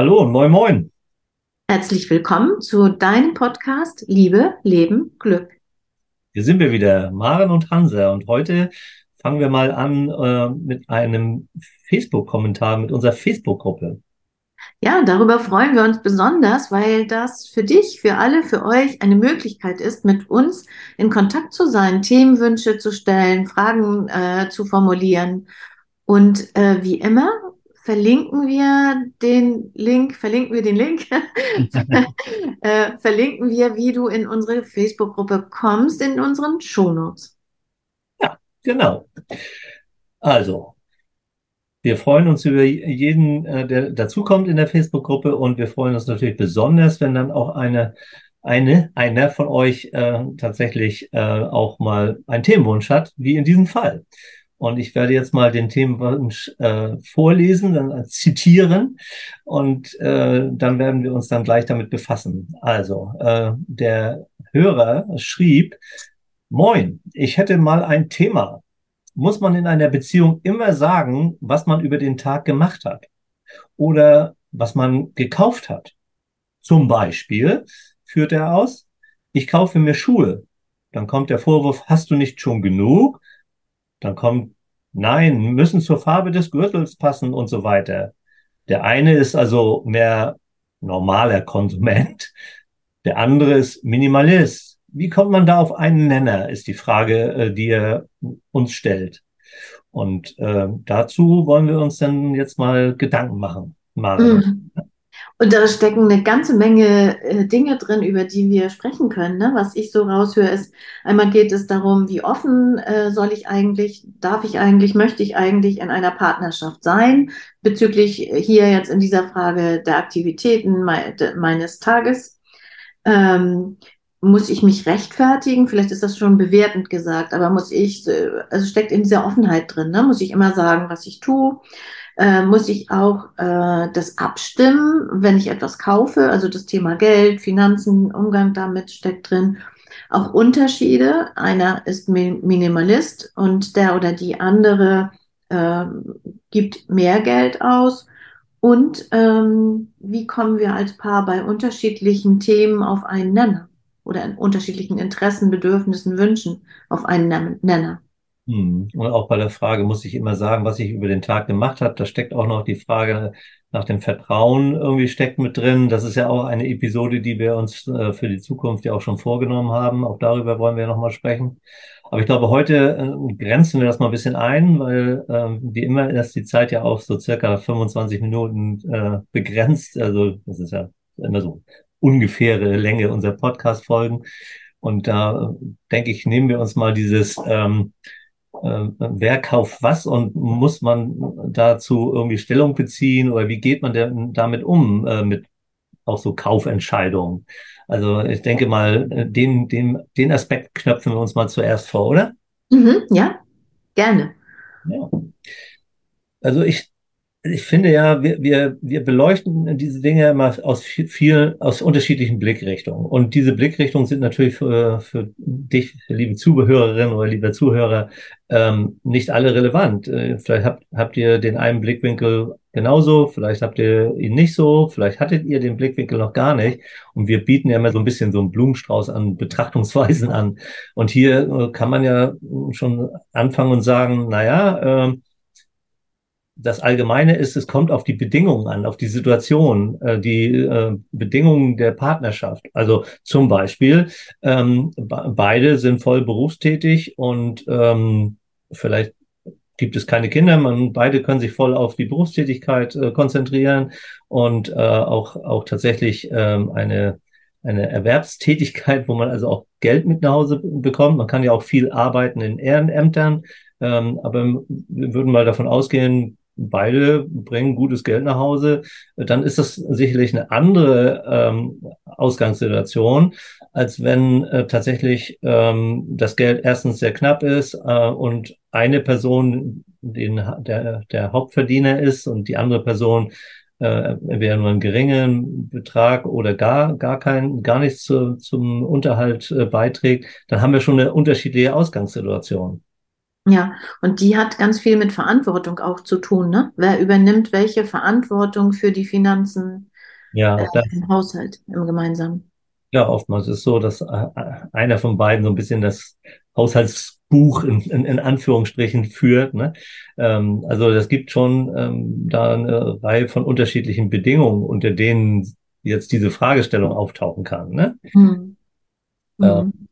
Hallo und moin moin. Herzlich willkommen zu deinem Podcast Liebe, Leben, Glück. Hier sind wir wieder, Maren und Hansa. Und heute fangen wir mal an äh, mit einem Facebook-Kommentar mit unserer Facebook-Gruppe. Ja, darüber freuen wir uns besonders, weil das für dich, für alle, für euch eine Möglichkeit ist, mit uns in Kontakt zu sein, Themenwünsche zu stellen, Fragen äh, zu formulieren. Und äh, wie immer verlinken wir den Link, verlinken wir den Link, äh, verlinken wir, wie du in unsere Facebook-Gruppe kommst, in unseren Shownotes. Ja, genau. Also, wir freuen uns über jeden, äh, der dazukommt in der Facebook-Gruppe und wir freuen uns natürlich besonders, wenn dann auch eine, eine, einer von euch äh, tatsächlich äh, auch mal einen Themenwunsch hat, wie in diesem Fall. Und ich werde jetzt mal den Themenwunsch äh, vorlesen, dann äh, zitieren und äh, dann werden wir uns dann gleich damit befassen. Also, äh, der Hörer schrieb, Moin, ich hätte mal ein Thema. Muss man in einer Beziehung immer sagen, was man über den Tag gemacht hat oder was man gekauft hat? Zum Beispiel führt er aus, ich kaufe mir Schuhe. Dann kommt der Vorwurf, hast du nicht schon genug? Dann kommt, nein, müssen zur Farbe des Gürtels passen und so weiter. Der eine ist also mehr normaler Konsument. Der andere ist Minimalist. Wie kommt man da auf einen Nenner, ist die Frage, äh, die er uns stellt. Und äh, dazu wollen wir uns dann jetzt mal Gedanken machen. Mhm. Und da stecken eine ganze Menge äh, Dinge drin, über die wir sprechen können. Ne? Was ich so raushöre, ist, einmal geht es darum, wie offen äh, soll ich eigentlich, darf ich eigentlich, möchte ich eigentlich in einer Partnerschaft sein, bezüglich hier jetzt in dieser Frage der Aktivitäten me de, meines Tages. Ähm, muss ich mich rechtfertigen? Vielleicht ist das schon bewertend gesagt, aber muss ich, äh, also steckt in dieser Offenheit drin, ne? muss ich immer sagen, was ich tue? Äh, muss ich auch äh, das abstimmen, wenn ich etwas kaufe. Also das Thema Geld, Finanzen, Umgang damit steckt drin. Auch Unterschiede. Einer ist Minimalist und der oder die andere äh, gibt mehr Geld aus. Und ähm, wie kommen wir als Paar bei unterschiedlichen Themen auf einen Nenner oder in unterschiedlichen Interessen, Bedürfnissen, Wünschen auf einen Nenner? Hm. Und auch bei der Frage muss ich immer sagen, was ich über den Tag gemacht habe. Da steckt auch noch die Frage nach dem Vertrauen irgendwie steckt mit drin. Das ist ja auch eine Episode, die wir uns äh, für die Zukunft ja auch schon vorgenommen haben. Auch darüber wollen wir nochmal sprechen. Aber ich glaube, heute äh, grenzen wir das mal ein bisschen ein, weil äh, wie immer ist die Zeit ja auf so circa 25 Minuten äh, begrenzt. Also das ist ja immer so ungefähre Länge unserer Podcast-Folgen. Und da denke ich, nehmen wir uns mal dieses ähm, äh, wer kauft was und muss man dazu irgendwie Stellung beziehen oder wie geht man denn damit um äh, mit auch so Kaufentscheidungen? Also ich denke mal, äh, den, den, den Aspekt knöpfen wir uns mal zuerst vor, oder? Mhm, ja, gerne. Ja. Also ich ich finde ja, wir, wir, wir beleuchten diese Dinge immer aus vielen, aus unterschiedlichen Blickrichtungen. Und diese Blickrichtungen sind natürlich für, für dich, liebe Zuhörerin oder lieber Zuhörer, ähm, nicht alle relevant. Äh, vielleicht habt, habt ihr den einen Blickwinkel genauso, vielleicht habt ihr ihn nicht so, vielleicht hattet ihr den Blickwinkel noch gar nicht. Und wir bieten ja immer so ein bisschen so einen Blumenstrauß an Betrachtungsweisen an. Und hier äh, kann man ja schon anfangen und sagen, naja, äh, das Allgemeine ist, es kommt auf die Bedingungen an, auf die Situation, äh, die äh, Bedingungen der Partnerschaft. Also zum Beispiel, ähm, beide sind voll berufstätig und ähm, vielleicht gibt es keine Kinder, man beide können sich voll auf die Berufstätigkeit äh, konzentrieren und äh, auch auch tatsächlich ähm, eine eine Erwerbstätigkeit, wo man also auch Geld mit nach Hause bekommt. Man kann ja auch viel arbeiten in Ehrenämtern, ähm, aber wir würden mal davon ausgehen, beide bringen gutes Geld nach Hause, dann ist das sicherlich eine andere ähm, Ausgangssituation, als wenn äh, tatsächlich ähm, das Geld erstens sehr knapp ist äh, und eine Person den, der, der Hauptverdiener ist und die andere Person äh, entweder nur einen geringen Betrag oder gar, gar kein, gar nichts zu, zum Unterhalt äh, beiträgt, dann haben wir schon eine unterschiedliche Ausgangssituation. Ja, und die hat ganz viel mit Verantwortung auch zu tun, ne? Wer übernimmt welche Verantwortung für die Finanzen? Ja, äh, das, im Haushalt, im gemeinsamen. ja, oftmals ist es so, dass äh, einer von beiden so ein bisschen das Haushaltsbuch in, in, in Anführungsstrichen führt. Ne? Ähm, also das gibt schon ähm, da eine Reihe von unterschiedlichen Bedingungen, unter denen jetzt diese Fragestellung auftauchen kann. Ne? Mhm. Äh, Mhm.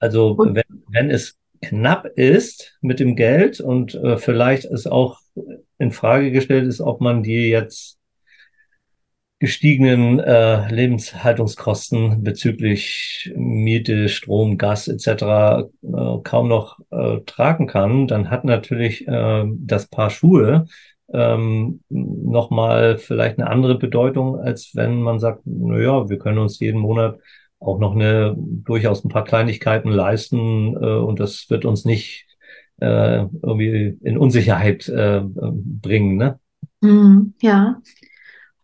also Und, wenn, wenn es knapp ist mit dem Geld und äh, vielleicht ist auch in Frage gestellt ist, ob man die jetzt gestiegenen äh, Lebenshaltungskosten bezüglich Miete, Strom, Gas etc. Äh, kaum noch äh, tragen kann, dann hat natürlich äh, das Paar Schuhe ähm, nochmal vielleicht eine andere Bedeutung, als wenn man sagt, na ja, wir können uns jeden Monat auch noch eine durchaus ein paar Kleinigkeiten leisten äh, und das wird uns nicht äh, irgendwie in Unsicherheit äh, bringen, ne? mhm, ja.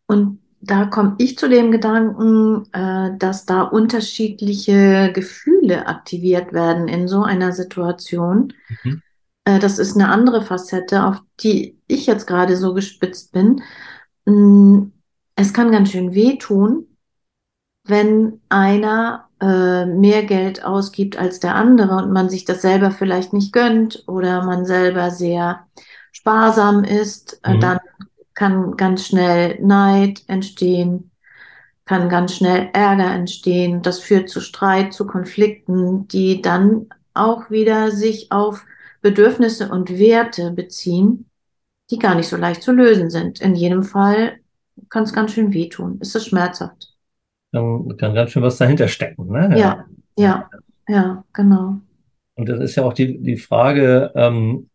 Und da komme ich zu dem Gedanken, äh, dass da unterschiedliche Gefühle aktiviert werden in so einer Situation. Mhm. Äh, das ist eine andere Facette, auf die ich jetzt gerade so gespitzt bin. Mm, Es kann ganz schön wehtun, wenn einer äh, mehr Geld ausgibt als der andere und man sich das selber vielleicht nicht gönnt oder man selber sehr sparsam ist, äh, Mhm. dann kann ganz schnell Neid entstehen, kann ganz schnell Ärger entstehen. Das führt zu Streit, zu Konflikten, die dann auch wieder sich auf Bedürfnisse und Werte beziehen, die gar nicht so leicht zu lösen sind. In jedem Fall kann es ganz schön wehtun. Es ist schmerzhaft. Dann kann ganz schön was dahinter stecken, ne? Ja. Ja, ja, genau. Und das ist ja auch die, die Frage, ähm,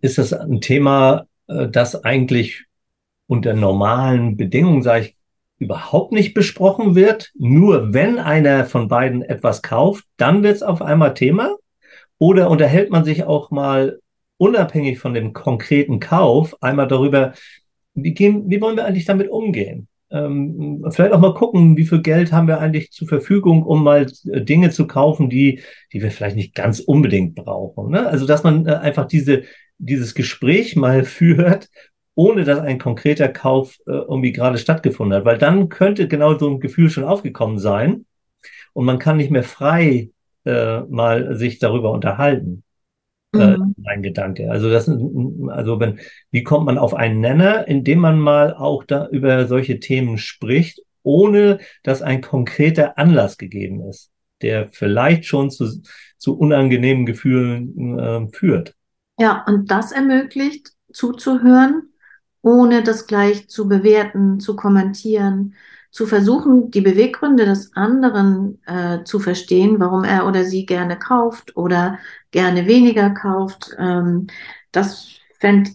ist das ein Thema, äh, das eigentlich unter normalen Bedingungen, sage ich, überhaupt nicht besprochen wird? Nur wenn einer von beiden etwas kauft, dann wird es auf einmal Thema? Oder unterhält man sich auch mal unabhängig von dem konkreten Kauf einmal darüber, wie gehen, wie wollen wir eigentlich damit umgehen? Ähm, vielleicht auch mal gucken, wie viel Geld haben wir eigentlich zur Verfügung, um mal äh, Dinge zu kaufen, die, die wir vielleicht nicht ganz unbedingt brauchen. Ne? Also, dass man äh, einfach diese, dieses Gespräch mal führt, ohne dass ein konkreter Kauf äh, irgendwie gerade stattgefunden hat, weil dann könnte genau so ein Gefühl schon aufgekommen sein und man kann nicht mehr frei äh, mal sich darüber unterhalten äh, Mhm. mein Gedanke. Also das, also wenn, wie kommt man auf einen Nenner, indem man mal auch da über solche Themen spricht, ohne dass ein konkreter Anlass gegeben ist, der vielleicht schon zu, zu unangenehmen Gefühlen äh, führt. Ja, und das ermöglicht, zuzuhören, ohne das gleich zu bewerten, zu kommentieren, zu versuchen, die Beweggründe des anderen äh, zu verstehen, warum er oder sie gerne kauft oder gerne weniger kauft. Ähm, das fände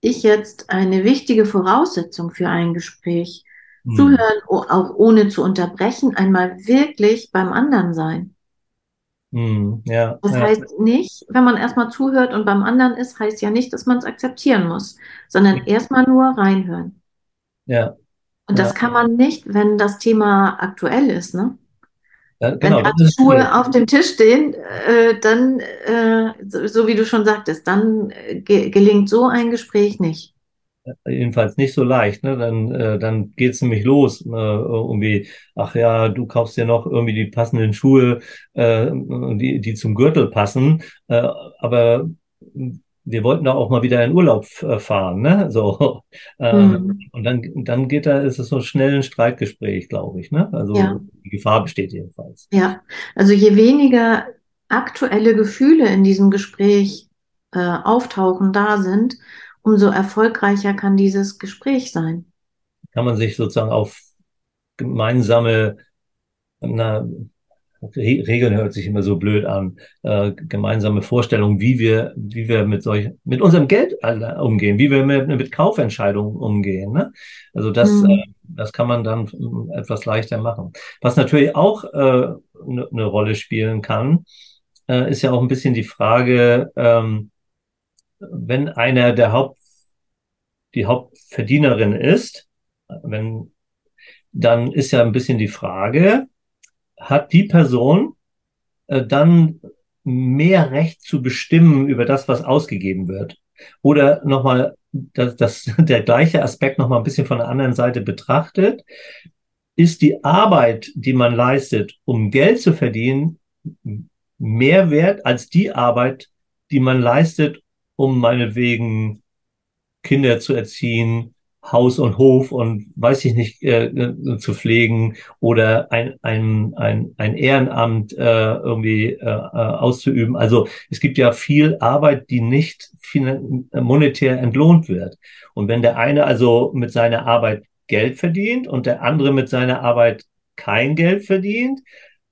ich jetzt eine wichtige Voraussetzung für ein Gespräch. Hm. Zuhören, auch ohne zu unterbrechen, einmal wirklich beim anderen sein. Hm. Ja, Das ja, heißt nicht, wenn man erstmal zuhört und beim anderen ist, heißt ja nicht, dass man es akzeptieren muss, sondern erstmal nur reinhören. ja, Und das ja, kann man nicht, wenn das Thema aktuell ist, ne? ja, Wenn genau, das ist schwierig. Schuhe auf dem Tisch stehen, äh, dann, äh, so, so wie du schon sagtest, dann äh, ge gelingt so ein Gespräch nicht. Jedenfalls nicht so leicht, ne? Dann, äh, dann geht's nämlich los. Äh, irgendwie, ach ja, du kaufst dir noch irgendwie die passenden Schuhe, äh, die, die zum Gürtel passen. Aber wir wollten doch auch mal wieder in Urlaub äh, fahren, ne? So. Ähm, Hm. und dann, dann geht da, ist es so schnell ein Streitgespräch, glaube ich, ne? Ja, Also die Gefahr besteht jedenfalls. ja. Also je weniger aktuelle Gefühle in diesem Gespräch äh, auftauchen, da sind, umso erfolgreicher kann dieses Gespräch sein. Kann man sich sozusagen auf gemeinsame, na, Re Regeln hört sich immer so blöd an, äh, gemeinsame Vorstellungen, wie wir, wie wir mit solch, mit unserem Geld umgehen, wie wir mit, mit Kaufentscheidungen umgehen. Ne? Also das, Hm. äh, das kann man dann etwas leichter machen. Was natürlich auch äh, eine ne Rolle spielen kann, äh, ist ja auch ein bisschen die Frage, ähm, wenn einer der Haupt, die Hauptverdienerin ist, wenn, dann ist ja ein bisschen die Frage, hat die Person äh, dann mehr Recht zu bestimmen über das, was ausgegeben wird. Oder nochmal, dass, dass der gleiche Aspekt nochmal ein bisschen von der anderen Seite betrachtet, ist die Arbeit, die man leistet, um Geld zu verdienen, mehr wert als die Arbeit, die man leistet, um meinetwegen Kinder zu erziehen, Haus und Hof und weiß ich nicht äh, äh, zu pflegen oder ein, ein, ein, ein Ehrenamt äh, irgendwie äh, äh auszuüben. Also es gibt ja viel Arbeit, die nicht monetär entlohnt wird. Und wenn der eine also mit seiner Arbeit Geld verdient und der andere mit seiner Arbeit kein Geld verdient,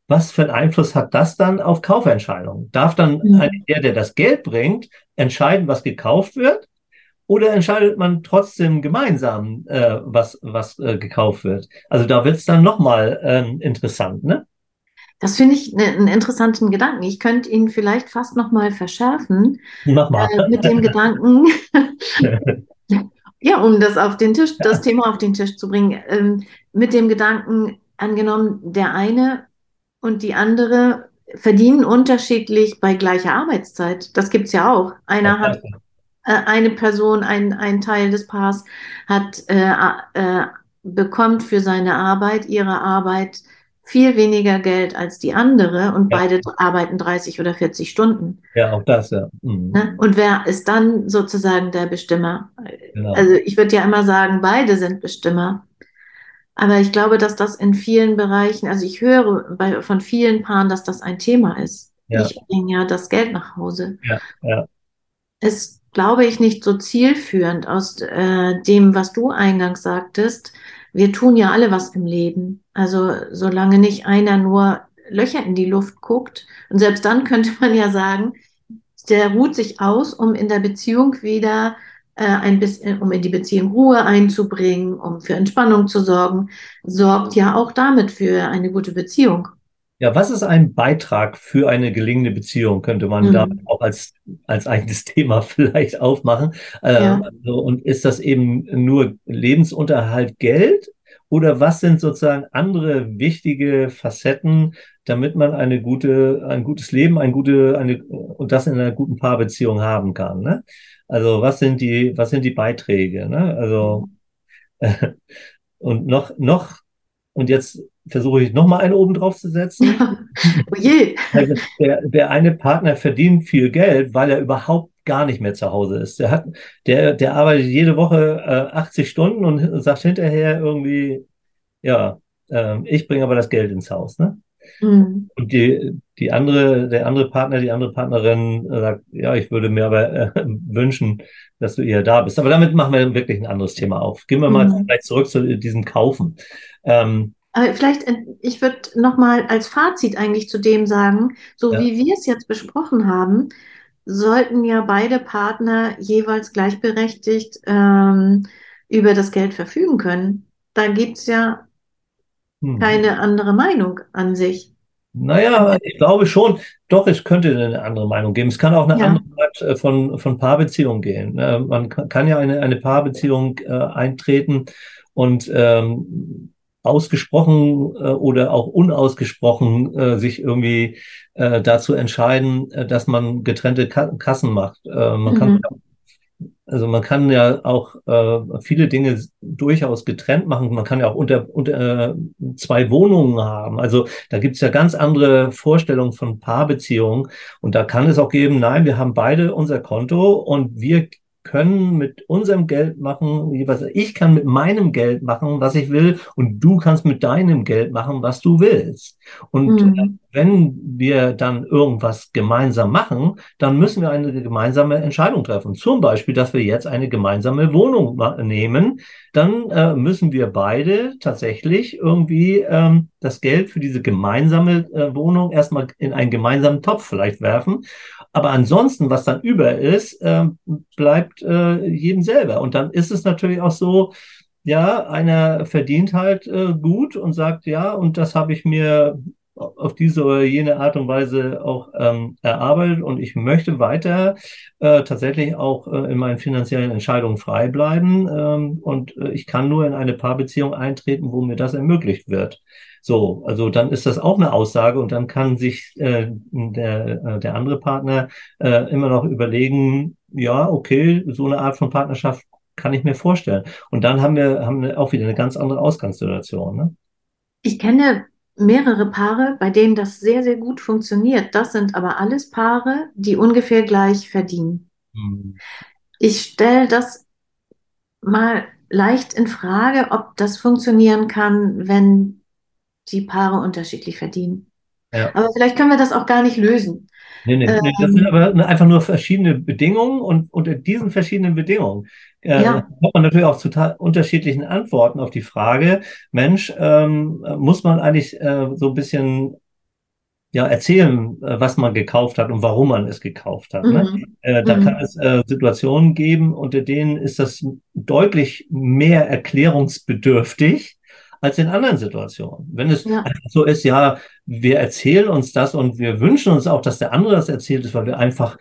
was für einen Einfluss hat das dann auf Kaufentscheidungen? Darf dann mhm. der, der das Geld bringt, entscheiden, was gekauft wird? Oder entscheidet man trotzdem gemeinsam, äh, was, was äh, gekauft wird? Also da wird es dann nochmal ähm, interessant, ne? Das finde ich ne, einen interessanten Gedanken. Ich könnte ihn vielleicht fast nochmal verschärfen. Mach mal. Äh, mit dem Gedanken, ja, um das auf den Tisch, das Thema auf den Tisch zu bringen, ähm, mit dem Gedanken, angenommen, der eine und die andere verdienen unterschiedlich bei gleicher Arbeitszeit. Das gibt es ja auch. Einer hat eine Person, ein, ein Teil des Paars hat, äh, äh, bekommt für seine Arbeit, ihre Arbeit viel weniger Geld als die andere und ja. beide arbeiten 30 oder 40 Stunden. Ja, auch das, ja. Mhm. Ne? Und wer ist dann sozusagen der Bestimmer? Genau. Also ich würde ja immer sagen, beide sind Bestimmer. Aber ich glaube, dass das in vielen Bereichen, also ich höre bei, von vielen Paaren, dass das ein Thema ist. Ja. Ich bringe ja das Geld nach Hause. Ja, ja. Es glaube ich, nicht so zielführend aus äh, dem, was du eingangs sagtest. Wir tun ja alle was im Leben. Also solange nicht einer nur Löcher in die Luft guckt. Und selbst dann könnte man ja sagen, der ruht sich aus, um in der Beziehung wieder äh, ein bisschen, um in die Beziehung Ruhe einzubringen, um für Entspannung zu sorgen, sorgt ja auch damit für eine gute Beziehung. Ja, was ist ein Beitrag für eine gelingende Beziehung? Könnte man mhm. da auch als, als eigenes Thema vielleicht aufmachen. Ja. Ähm, also, und ist das eben nur Lebensunterhalt, Geld? Oder was sind sozusagen andere wichtige Facetten, damit man eine gute, ein gutes Leben, ein gute, eine, und das in einer guten Paarbeziehung haben kann? Ne? Also was sind die, was sind die Beiträge? Ne? Also, mhm. und noch, noch, und jetzt versuche ich nochmal einen oben drauf zu setzen. oh je. Also der, der eine Partner verdient viel Geld, weil er überhaupt gar nicht mehr zu Hause ist. Der, hat, der, der arbeitet jede Woche äh, 80 Stunden und sagt hinterher irgendwie, ja, äh, ich bringe aber das Geld ins Haus. Ne? Mhm. Und die, die andere, der andere Partner, die andere Partnerin sagt, ja, ich würde mir aber äh, wünschen, dass du eher da bist. Aber damit machen wir wirklich ein anderes Thema auf. Gehen wir mal mhm. vielleicht zurück zu diesem Kaufen. Ähm, aber vielleicht, äh, ich würde nochmal als Fazit eigentlich zu dem sagen, so ja. wie wir es jetzt besprochen haben, sollten ja beide Partner jeweils gleichberechtigt ähm, über das Geld verfügen können. Da gibt es ja hm. keine andere Meinung an sich. Naja, ich glaube schon, doch, es könnte eine andere Meinung geben. Es kann auch eine ja. andere Art äh, von, von Paarbeziehung gehen. Äh, man kann ja eine, eine Paarbeziehung äh, eintreten und ähm, ausgesprochen äh, oder auch unausgesprochen äh, sich irgendwie äh, dazu entscheiden, äh, dass man getrennte Ka Kassen macht. Äh, man mhm. kann also man kann ja auch äh, viele Dinge durchaus getrennt machen. Man kann ja auch unter, unter äh, zwei Wohnungen haben. Also da gibt's ja ganz andere Vorstellungen von Paarbeziehungen. Und da kann es auch geben, nein, wir haben beide unser Konto und wir können mit unserem Geld machen, ich kann mit meinem Geld machen, was ich will, und du kannst mit deinem Geld machen, was du willst. Und mhm. wenn wir dann irgendwas gemeinsam machen, dann müssen wir eine gemeinsame Entscheidung treffen. Zum Beispiel, dass wir jetzt eine gemeinsame Wohnung nehmen, dann äh, müssen wir beide tatsächlich irgendwie ähm, das Geld für diese gemeinsame äh, Wohnung erstmal in einen gemeinsamen Topf vielleicht werfen. Aber ansonsten, was dann über ist, äh, bleibt äh, jedem selber. Und dann ist es natürlich auch so, ja, einer verdient halt äh, gut und sagt, ja, und das habe ich mir auf diese oder jene Art und Weise auch ähm, erarbeitet und ich möchte weiter äh, tatsächlich auch äh, in meinen finanziellen Entscheidungen frei bleiben ähm, und äh, ich kann nur in eine Paarbeziehung eintreten, wo mir das ermöglicht wird. So, also dann ist das auch eine Aussage und dann kann sich äh, der, äh, der andere Partner äh, immer noch überlegen, ja, okay, so eine Art von Partnerschaft kann ich mir vorstellen. Und dann haben wir, haben wir auch wieder eine ganz andere Ausgangssituation. Ne? Ich kenne mehrere Paare, bei denen das sehr, sehr gut funktioniert. Das sind aber alles Paare, die ungefähr gleich verdienen. Hm. Ich stelle das mal leicht in Frage, ob das funktionieren kann, wenn die Paare unterschiedlich verdienen. Ja. Aber vielleicht können wir das auch gar nicht lösen. Nee, nee, ähm, das sind aber einfach nur verschiedene Bedingungen und unter diesen verschiedenen Bedingungen äh, ja. kommt man natürlich auch zu unterschiedlichen Antworten auf die Frage, Mensch, ähm, muss man eigentlich äh, so ein bisschen ja, erzählen, äh, was man gekauft hat und warum man es gekauft hat. Ne? Mhm. Äh, da mhm. kann es äh, Situationen geben, unter denen ist das deutlich mehr erklärungsbedürftig als in anderen Situationen. Wenn es ja. so ist, ja, wir erzählen uns das und wir wünschen uns auch, dass der andere das erzählt ist, weil wir einfach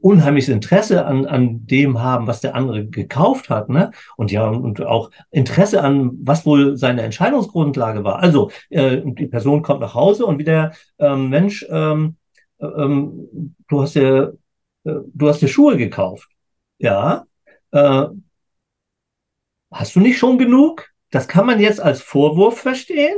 unheimliches Interesse an, an dem haben, was der andere gekauft hat, ne? Und ja, und auch Interesse an, was wohl seine Entscheidungsgrundlage war. Also, äh, die Person kommt nach Hause und wieder, ähm, Mensch, ähm, äh, ähm, du hast dir, äh, du hast dir Schuhe gekauft. Ja. Äh, hast du nicht schon genug? Das kann man jetzt als Vorwurf verstehen.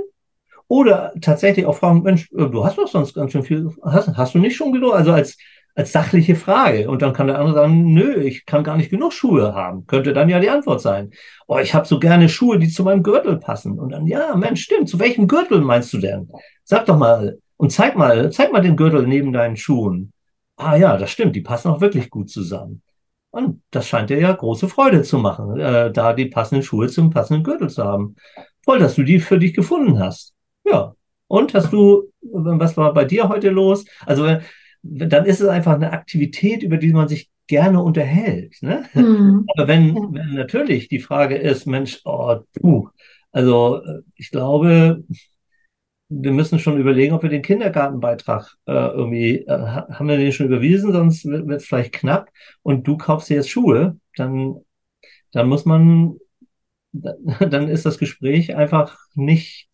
Oder tatsächlich auch fragen, Mensch, äh, du hast doch sonst ganz schön viel, hast, hast du nicht schon genug? Also als, als sachliche Frage. Und dann kann der andere sagen, nö, ich kann gar nicht genug Schuhe haben. Könnte dann ja die Antwort sein. Oh, ich habe so gerne Schuhe, die zu meinem Gürtel passen. Und dann, ja, Mensch, stimmt. Zu welchem Gürtel meinst du denn? Sag doch mal und zeig mal, zeig mal den Gürtel neben deinen Schuhen. Ah ja, das stimmt, die passen auch wirklich gut zusammen. Und das scheint dir ja große Freude zu machen, äh, da die passenden Schuhe zum passenden Gürtel zu haben. Toll, dass du die für dich gefunden hast. Ja. Und hast du, was war bei dir heute los? Also, äh, dann ist es einfach eine Aktivität, über die man sich gerne unterhält. Ne? Mhm. Aber wenn, ja. wenn natürlich die Frage ist, Mensch, oh, puh, also äh, ich glaube, wir müssen schon überlegen, ob wir den Kindergartenbeitrag äh, irgendwie, äh, haben wir den schon überwiesen, sonst wird es vielleicht knapp und du kaufst dir jetzt Schuhe, dann, dann muss man, dann ist das Gespräch einfach nicht,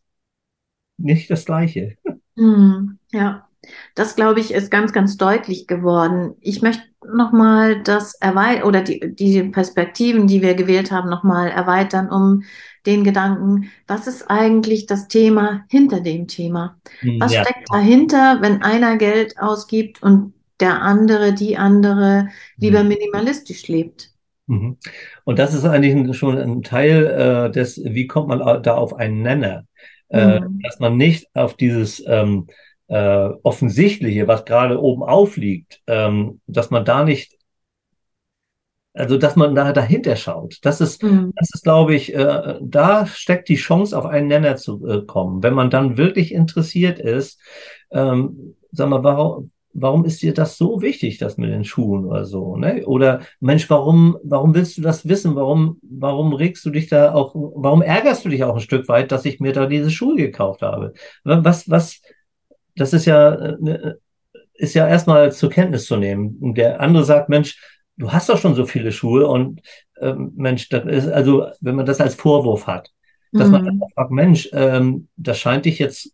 nicht das gleiche. Hm, ja, das glaube ich ist ganz, ganz deutlich geworden. Ich möchte nochmal das erweitern oder die, die Perspektiven, die wir gewählt haben, nochmal erweitern, um den Gedanken, was ist eigentlich das Thema hinter dem Thema? Hm, was ja. steckt dahinter, wenn einer Geld ausgibt und der andere, die andere lieber hm. minimalistisch lebt? Mhm. Und das ist eigentlich schon ein Teil äh, des, wie kommt man da auf einen Nenner? Äh, mhm. Dass man nicht auf dieses ähm, äh, Offensichtliche, was gerade oben aufliegt, ähm, dass man da nicht also, dass man da dahinter schaut. Das ist, mhm. das ist, glaube ich, äh, da steckt die Chance, auf einen Nenner zu äh, kommen. Wenn man dann wirklich interessiert ist, ähm, sag mal, warum, warum ist dir das so wichtig, das mit den Schuhen oder so, ne? Oder Mensch, warum, warum willst du das wissen? Warum, warum regst du dich da auch, warum ärgerst du dich auch ein Stück weit, dass ich mir da diese Schuhe gekauft habe? Was, was, das ist ja, äh, ne, ist ja erstmal zur Kenntnis zu nehmen. Und der andere sagt, Mensch, du hast doch schon so viele Schuhe und ähm, Mensch, das ist, also wenn man das als Vorwurf hat, dass mhm. man fragt, Mensch, ähm, das scheint dich jetzt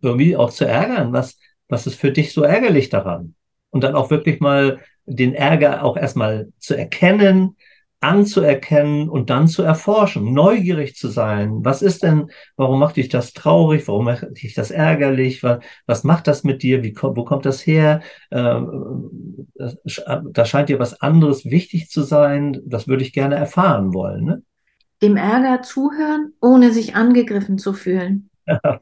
irgendwie auch zu ärgern. Was, was ist für dich so ärgerlich daran? Und dann auch wirklich mal den Ärger auch erstmal zu erkennen, anzuerkennen und dann zu erforschen, neugierig zu sein. Was ist denn, warum macht dich das traurig? Warum macht dich das ärgerlich? Was, was macht das mit dir? Wie, wo kommt das her? Ähm, da scheint dir was anderes wichtig zu sein. Das würde ich gerne erfahren wollen. Ne? Dem Ärger zuhören, ohne sich angegriffen zu fühlen.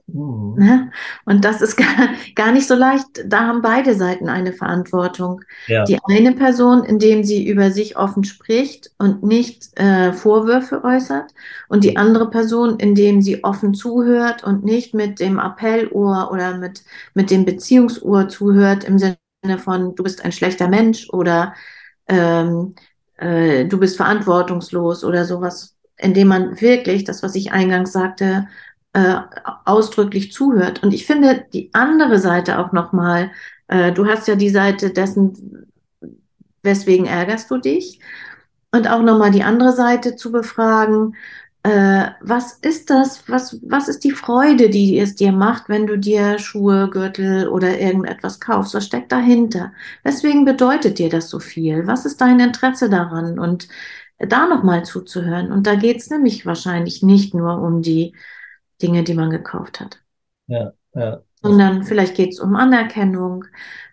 Mhm. Und das ist gar, gar nicht so leicht. Da haben beide Seiten eine Verantwortung. Ja. Die eine Person, indem sie über sich offen spricht und nicht äh, Vorwürfe äußert. Und die andere Person, indem sie offen zuhört und nicht mit dem Appellohr oder mit, mit dem Beziehungsohr zuhört im Sinne von, du bist ein schlechter Mensch oder ähm, äh, du bist verantwortungslos oder sowas indem man wirklich das, was ich eingangs sagte, äh, ausdrücklich zuhört. Und ich finde die andere Seite auch nochmal, äh, du hast ja die Seite dessen, weswegen ärgerst du dich? Und auch nochmal die andere Seite zu befragen, äh, was ist das, was, was ist die Freude, die es dir macht, wenn du dir Schuhe, Gürtel oder irgendetwas kaufst? Was steckt dahinter? Weswegen bedeutet dir das so viel? Was ist dein Interesse daran? Und da nochmal zuzuhören. Und da geht es nämlich wahrscheinlich nicht nur um die Dinge, die man gekauft hat. Ja, ja. Sondern vielleicht geht es um Anerkennung.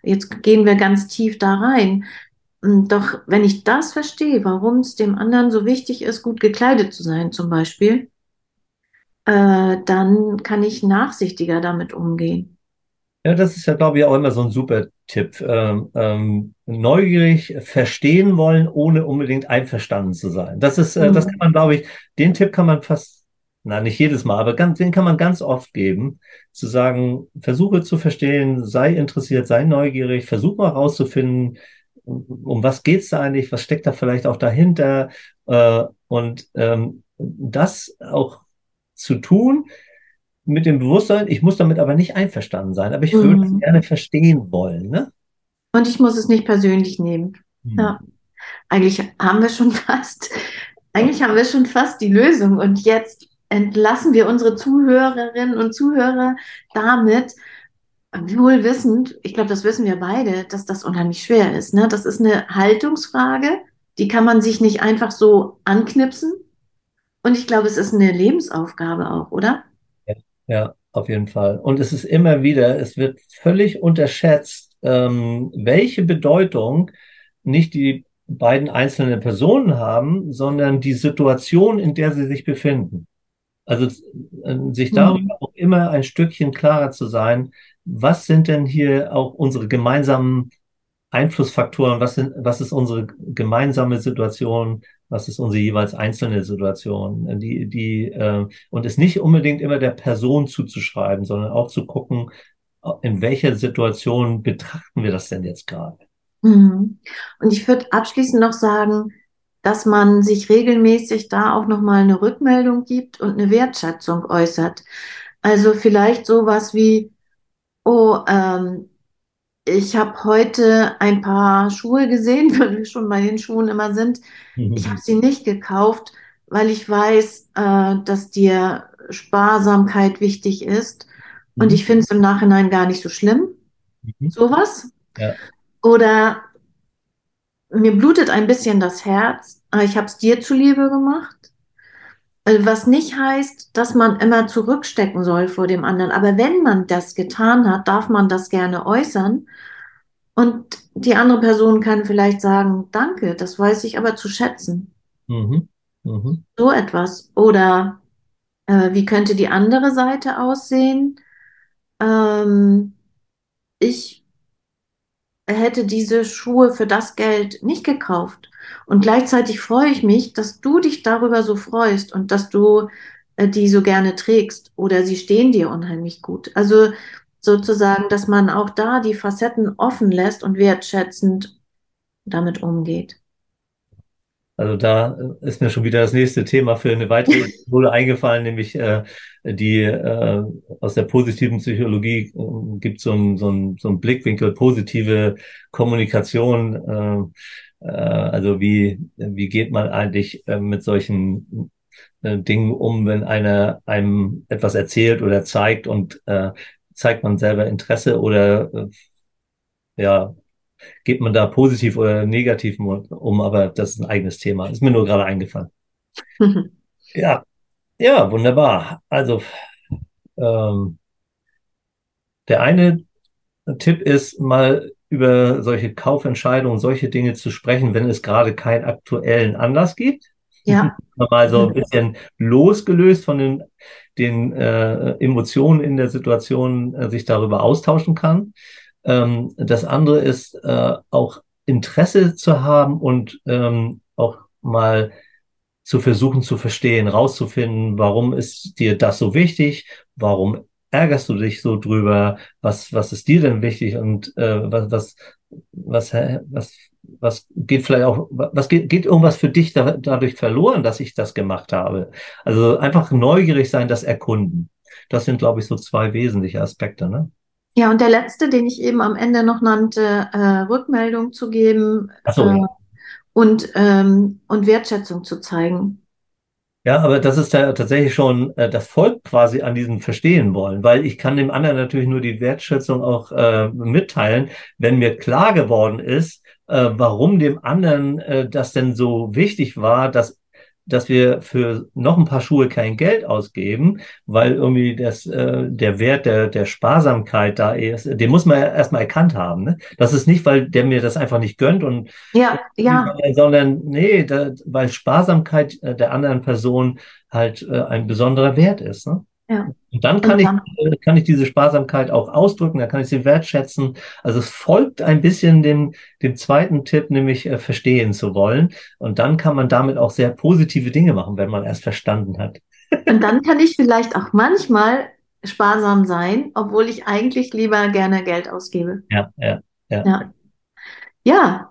Jetzt gehen wir ganz tief da rein. Hm, doch wenn ich das verstehe, warum es dem anderen so wichtig ist, gut gekleidet zu sein zum Beispiel, äh, dann kann ich nachsichtiger damit umgehen. Ja, das ist ja, glaube ich, auch immer so ein super Tipp. Ähm, ähm, neugierig verstehen wollen, ohne unbedingt einverstanden zu sein. Das ist, äh, mhm. das kann man, glaube ich, den Tipp kann man fast, na, nicht jedes Mal, aber ganz, den kann man ganz oft geben, zu sagen, versuche zu verstehen, sei interessiert, sei neugierig, versuch mal rauszufinden, um was geht's da eigentlich, was steckt da vielleicht auch dahinter äh, und ähm, das auch zu tun mit dem Bewusstsein, ich muss damit aber nicht einverstanden sein, aber ich würde es mhm. gerne verstehen wollen. Ne? Und ich muss es nicht persönlich nehmen. Mhm. Ja. Eigentlich haben wir schon fast, eigentlich haben wir schon fast die Lösung. Und jetzt entlassen wir unsere Zuhörerinnen und Zuhörer damit, wohl wissend, ich glaube, das wissen wir beide, dass das unheimlich schwer ist. Ne? Das ist eine Haltungsfrage, die kann man sich nicht einfach so anknipsen. Und ich glaube, es ist eine Lebensaufgabe auch, oder? Ja, ja auf jeden Fall. Und es ist immer wieder, es wird völlig unterschätzt, ähm, welche Bedeutung nicht die beiden einzelnen Personen haben, sondern die Situation, in der sie sich befinden. Also äh, sich darüber mhm. auch immer ein Stückchen klarer zu sein, was sind denn hier auch unsere gemeinsamen Einflussfaktoren? Was, sind, was ist unsere gemeinsame Situation? Was ist unsere jeweils einzelne Situation? Die, die, äh, und es nicht unbedingt immer der Person zuzuschreiben, sondern auch zu gucken, in welcher Situation betrachten wir das denn jetzt gerade? Mhm. Und ich würde abschließend noch sagen, dass man sich regelmäßig da auch nochmal eine Rückmeldung gibt und eine Wertschätzung äußert. Also vielleicht sowas wie, Oh, ähm, ich habe heute ein paar Schuhe gesehen, weil wir schon bei den Schuhen immer sind. Ich habe sie nicht gekauft, weil ich weiß, äh, dass dir Sparsamkeit wichtig ist. Und mhm. ich finde es im Nachhinein gar nicht so schlimm. Mhm. Sowas. Ja. Oder mir blutet ein bisschen das Herz, aber ich habe es dir zuliebe gemacht. Also was nicht heißt, dass man immer zurückstecken soll vor dem anderen. Aber wenn man das getan hat, darf man das gerne äußern. Und die andere Person kann vielleicht sagen, danke, das weiß ich aber zu schätzen. Mhm. Mhm. So etwas. Oder äh, wie könnte die andere Seite aussehen? Ähm, ich hätte diese Schuhe für das Geld nicht gekauft. Und gleichzeitig freue ich mich, dass du dich darüber so freust und dass du äh, die so gerne trägst oder sie stehen dir unheimlich gut. Also sozusagen, dass man auch da die Facetten offen lässt und wertschätzend damit umgeht. Also da ist mir schon wieder das nächste Thema für eine weitere Episode eingefallen, nämlich äh, die äh, aus der positiven Psychologie äh, gibt so ein, so ein, so ein Blickwinkel positive Kommunikation. Äh, äh, also wie wie geht man eigentlich äh, mit solchen äh, Dingen um, wenn einer einem etwas erzählt oder zeigt und äh, zeigt man selber Interesse oder äh, ja geht man da positiv oder negativ um, aber das ist ein eigenes Thema. Ist mir nur gerade eingefallen. ja, ja, wunderbar. Also ähm, der eine Tipp ist mal über solche Kaufentscheidungen, solche Dinge zu sprechen, wenn es gerade keinen aktuellen Anlass gibt. Ja. mal so ein bisschen losgelöst von den, den äh, Emotionen in der Situation äh, sich darüber austauschen kann. Ähm, das andere ist äh, auch Interesse zu haben und ähm, auch mal zu versuchen zu verstehen, rauszufinden, warum ist dir das so wichtig, warum ärgerst du dich so drüber, was, was ist dir denn wichtig und äh, was, was, was, was, was geht vielleicht auch, was geht, geht irgendwas für dich da, dadurch verloren, dass ich das gemacht habe? Also einfach neugierig sein, das erkunden. Das sind, glaube ich, so zwei wesentliche Aspekte, ne? Ja, und der letzte, den ich eben am Ende noch nannte, äh, Rückmeldung zu geben so, äh, und, ähm, und Wertschätzung zu zeigen. Ja, aber das ist ja tatsächlich schon äh, das Volk quasi an diesem Verstehen wollen, weil ich kann dem anderen natürlich nur die Wertschätzung auch äh, mitteilen, wenn mir klar geworden ist, äh, warum dem anderen äh, das denn so wichtig war, dass dass wir für noch ein paar Schuhe kein Geld ausgeben, weil irgendwie das, äh, der Wert der, der Sparsamkeit da ist, den muss man ja erstmal erkannt haben. Ne? Das ist nicht, weil der mir das einfach nicht gönnt und Ja, ja, sondern nee, da, weil Sparsamkeit äh, der anderen Person halt äh, ein besonderer Wert ist. Ne? Ja. Und dann kann Und ich, kann ich diese Sparsamkeit auch ausdrücken, dann kann ich sie wertschätzen. Also es folgt ein bisschen dem, dem zweiten Tipp, nämlich äh, verstehen zu wollen. Und dann kann man damit auch sehr positive Dinge machen, wenn man erst verstanden hat. und dann kann ich vielleicht auch manchmal sparsam sein, obwohl ich eigentlich lieber gerne Geld ausgebe. Ja, ja, ja. Ja, ja,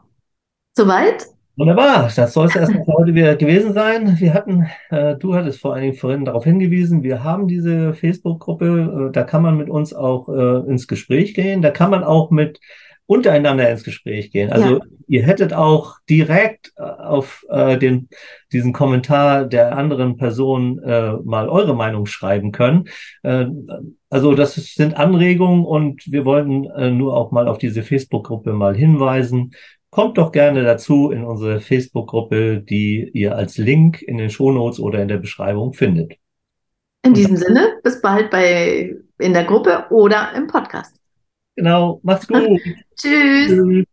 soweit? Wunderbar, das soll es erstmal für heute wieder gewesen sein. Wir hatten, äh, du hattest vor allen Dingen vorhin darauf hingewiesen, wir haben diese Facebook-Gruppe, äh, da kann man mit uns auch äh, ins Gespräch gehen, da kann man auch mit untereinander ins Gespräch gehen. Also Ja, ihr hättet auch direkt äh, auf äh, den, diesen Kommentar der anderen Person äh, mal eure Meinung schreiben können. Äh, also das sind Anregungen und wir wollten äh, nur auch mal auf diese Facebook-Gruppe mal hinweisen. Kommt doch gerne dazu in unsere Facebook-Gruppe, die ihr als Link in den Shownotes oder in der Beschreibung findet. in diesem Sinne, bis bald bei in der Gruppe oder im Podcast. genau, macht's gut. Tschüss. Tschüss.